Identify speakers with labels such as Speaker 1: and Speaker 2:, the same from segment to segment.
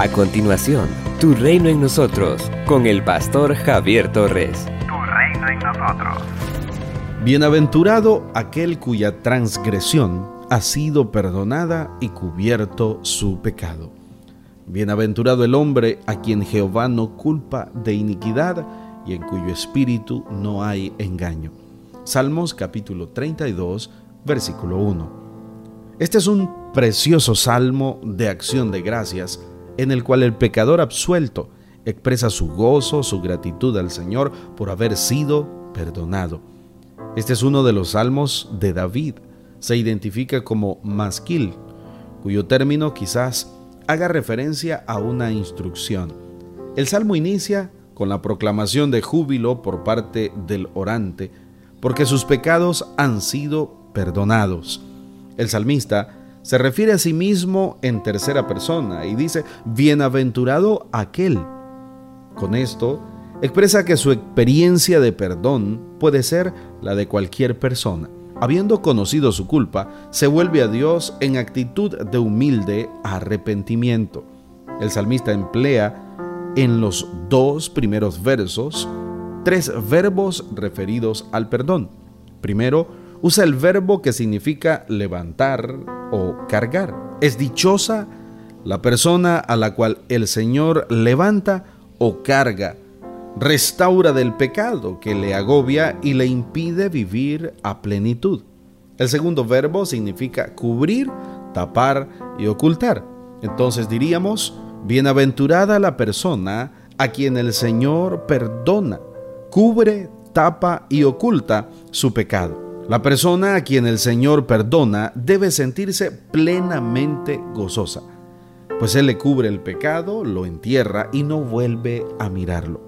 Speaker 1: A continuación, Tu Reino en Nosotros, con el pastor Javier Torres.
Speaker 2: Tu Reino en Nosotros.
Speaker 3: Bienaventurado aquel cuya transgresión ha sido perdonada y cubierto su pecado. Bienaventurado el hombre a quien Jehová no culpa de iniquidad y en cuyo espíritu no hay engaño. Salmos capítulo 32, versículo 1. Este es un precioso salmo de acción de gracias en el cual el pecador absuelto expresa su gozo, su gratitud al Señor por haber sido perdonado. Este es uno de los salmos de David. Se identifica como masquil, cuyo término quizás haga referencia a una instrucción. El salmo inicia con la proclamación de júbilo por parte del orante, porque sus pecados han sido perdonados. El salmista se refiere a sí mismo en tercera persona y dice, bienaventurado aquel. Con esto, expresa que su experiencia de perdón puede ser la de cualquier persona. Habiendo conocido su culpa, se vuelve a Dios en actitud de humilde arrepentimiento. El salmista emplea en los dos primeros versos tres verbos referidos al perdón. Primero, usa el verbo que significa levantar o cargar. Es dichosa la persona a la cual el Señor levanta o carga, restaura del pecado que le agobia y le impide vivir a plenitud. El segundo verbo significa cubrir, tapar y ocultar. Entonces diríamos, bienaventurada la persona a quien el Señor perdona, cubre, tapa y oculta su pecado. La persona a quien el Señor perdona debe sentirse plenamente gozosa, pues Él le cubre el pecado, lo entierra y no vuelve a mirarlo.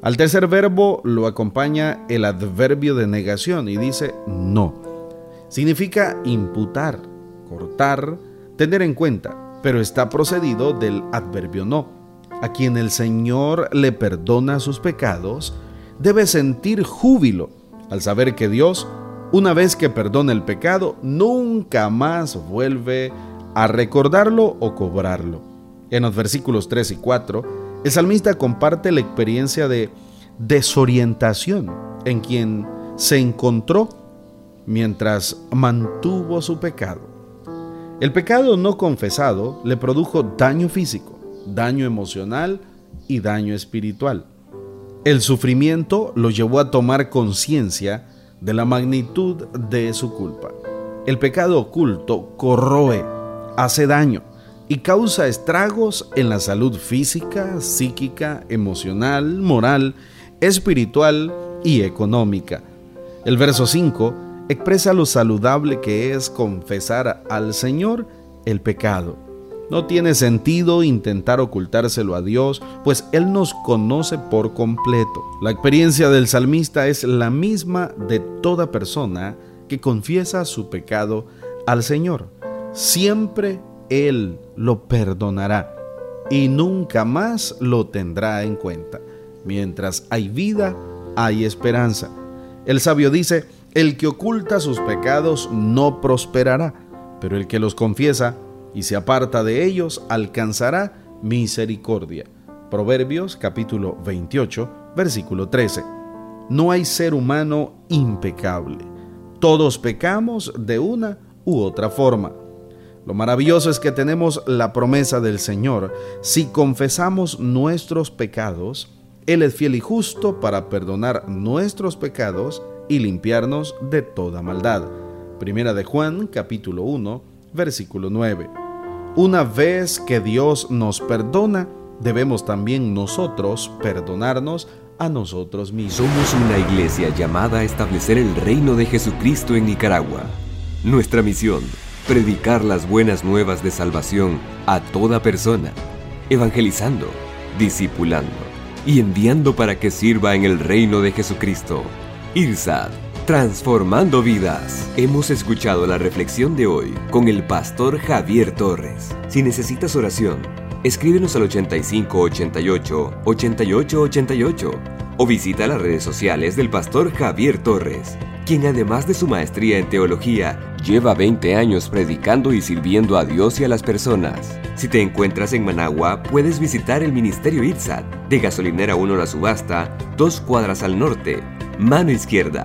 Speaker 3: Al tercer verbo lo acompaña el adverbio de negación y dice no. Significa imputar, cortar, tener en cuenta, pero está procedido del adverbio no. A quien el Señor le perdona sus pecados, debe sentir júbilo al saber que Dios una vez que perdona el pecado, nunca más vuelve a recordarlo o cobrarlo. En los versículos 3 y 4, el salmista comparte la experiencia de desorientación en quien se encontró mientras mantuvo su pecado. El pecado no confesado le produjo daño físico, daño emocional y daño espiritual. El sufrimiento lo llevó a tomar conciencia de la magnitud de su culpa. El pecado oculto corroe, hace daño y causa estragos en la salud física, psíquica, emocional, moral, espiritual y económica. El verso 5 expresa lo saludable que es confesar al Señor el pecado no tiene sentido intentar ocultárselo a Dios, pues Él nos conoce por completo. La experiencia del salmista es la misma de toda persona que confiesa su pecado al Señor. Siempre Él lo perdonará y nunca más lo tendrá en cuenta. Mientras hay vida, hay esperanza. El sabio dice, el que oculta sus pecados no prosperará, pero el que los confiesa y se aparta de ellos alcanzará misericordia. Proverbios capítulo 28, versículo 13. No hay ser humano impecable. Todos pecamos de una u otra forma. Lo maravilloso es que tenemos la promesa del Señor. Si confesamos nuestros pecados, Él es fiel y justo para perdonar nuestros pecados y limpiarnos de toda maldad. Primera de Juan capítulo 1, versículo 9. Una vez que Dios nos perdona, debemos también nosotros perdonarnos a nosotros mismos.
Speaker 1: Somos una iglesia llamada a establecer el reino de Jesucristo en Nicaragua. Nuestra misión, predicar las buenas nuevas de salvación a toda persona, evangelizando, discipulando y enviando para que sirva en el reino de Jesucristo. IRSAD Transformando vidas. Hemos escuchado la reflexión de hoy con el pastor Javier Torres. Si necesitas oración, escríbenos al 8588 8888 o visita las redes sociales del pastor Javier Torres. quien además de su maestría en teología, lleva 20 años predicando y sirviendo a Dios y a las personas. Si te encuentras en Managua, puedes visitar el Ministerio ITSAT, de Gasolinera 1 La Subasta, dos cuadras al norte, mano izquierda.